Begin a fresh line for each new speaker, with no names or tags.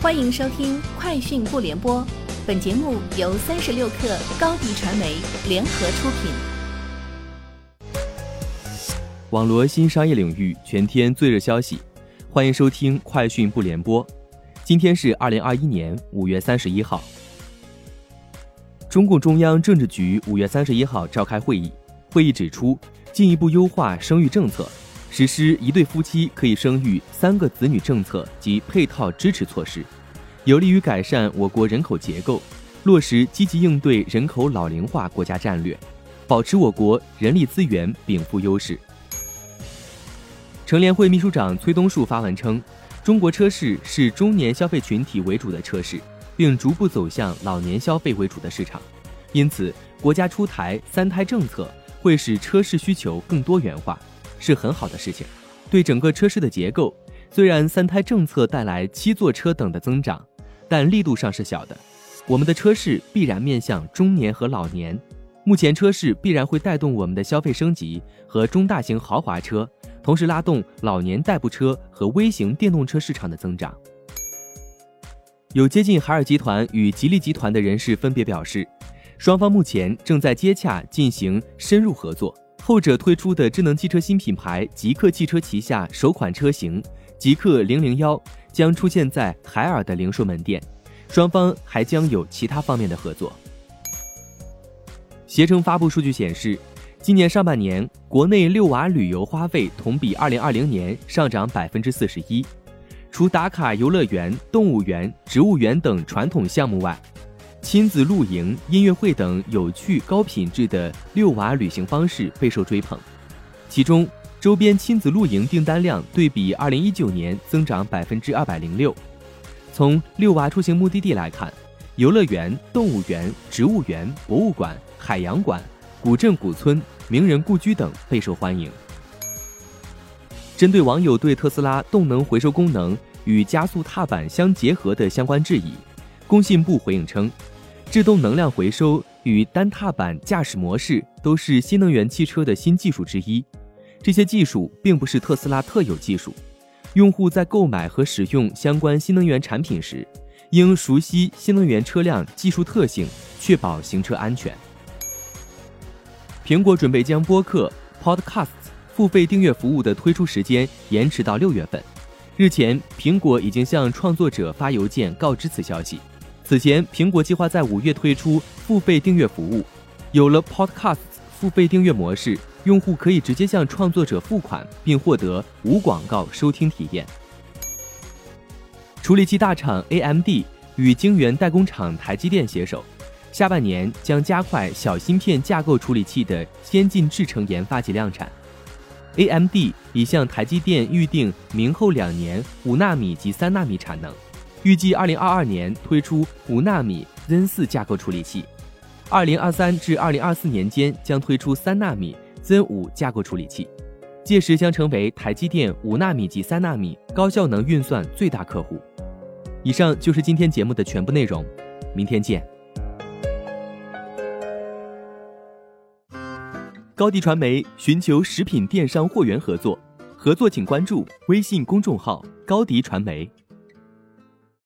欢迎收听《快讯不联播》，本节目由三十六克高低传媒联合出品。
网罗新商业领域全天最热消息，欢迎收听《快讯不联播》。今天是二零二一年五月三十一号。中共中央政治局五月三十一号召开会议，会议指出，进一步优化生育政策。实施一对夫妻可以生育三个子女政策及配套支持措施，有利于改善我国人口结构，落实积极应对人口老龄化国家战略，保持我国人力资源禀赋优势。乘联会秘书长崔东树发文称，中国车市是中年消费群体为主的车市，并逐步走向老年消费为主的市场，因此国家出台三胎政策会使车市需求更多元化。是很好的事情，对整个车市的结构，虽然三胎政策带来七座车等的增长，但力度上是小的。我们的车市必然面向中年和老年，目前车市必然会带动我们的消费升级和中大型豪华车，同时拉动老年代步车和微型电动车市场的增长。有接近海尔集团与吉利集团的人士分别表示，双方目前正在接洽进行深入合作。后者推出的智能汽车新品牌极客汽车旗下首款车型极客零零幺将出现在海尔的零售门店，双方还将有其他方面的合作。携程发布数据显示，今年上半年国内遛娃旅游花费同比二零二零年上涨百分之四十一，除打卡游乐园、动物园、植物园等传统项目外。亲子露营、音乐会等有趣高品质的遛娃旅行方式备受追捧，其中周边亲子露营订单量对比二零一九年增长百分之二百零六。从遛娃出行目的地来看，游乐园、动物园、植物园、博物馆、海洋馆、古镇古村、名人故居等备受欢迎。针对网友对特斯拉动能回收功能与加速踏板相结合的相关质疑，工信部回应称。制动能量回收与单踏板驾驶模式都是新能源汽车的新技术之一，这些技术并不是特斯拉特有技术。用户在购买和使用相关新能源产品时，应熟悉新能源车辆技术特性，确保行车安全。苹果准备将播客 Podcasts 付费订阅服务的推出时间延迟到六月份。日前，苹果已经向创作者发邮件告知此消息。此前，苹果计划在五月推出付费订阅服务。有了 Podcast 付费订阅模式，用户可以直接向创作者付款，并获得无广告收听体验。处理器大厂 AMD 与晶圆代工厂台积电携手，下半年将加快小芯片架构处理器的先进制程研发及量产。AMD 已向台积电预定明后两年五纳米及三纳米产能。预计二零二二年推出五纳米 Zen 四架构处理器，二零二三至二零二四年间将推出三纳米 Zen 五架构处理器，届时将成为台积电五纳米及三纳米高效能运算最大客户。以上就是今天节目的全部内容，明天见。高迪传媒寻求食品电商货源合作，合作请关注微信公众号高迪传媒。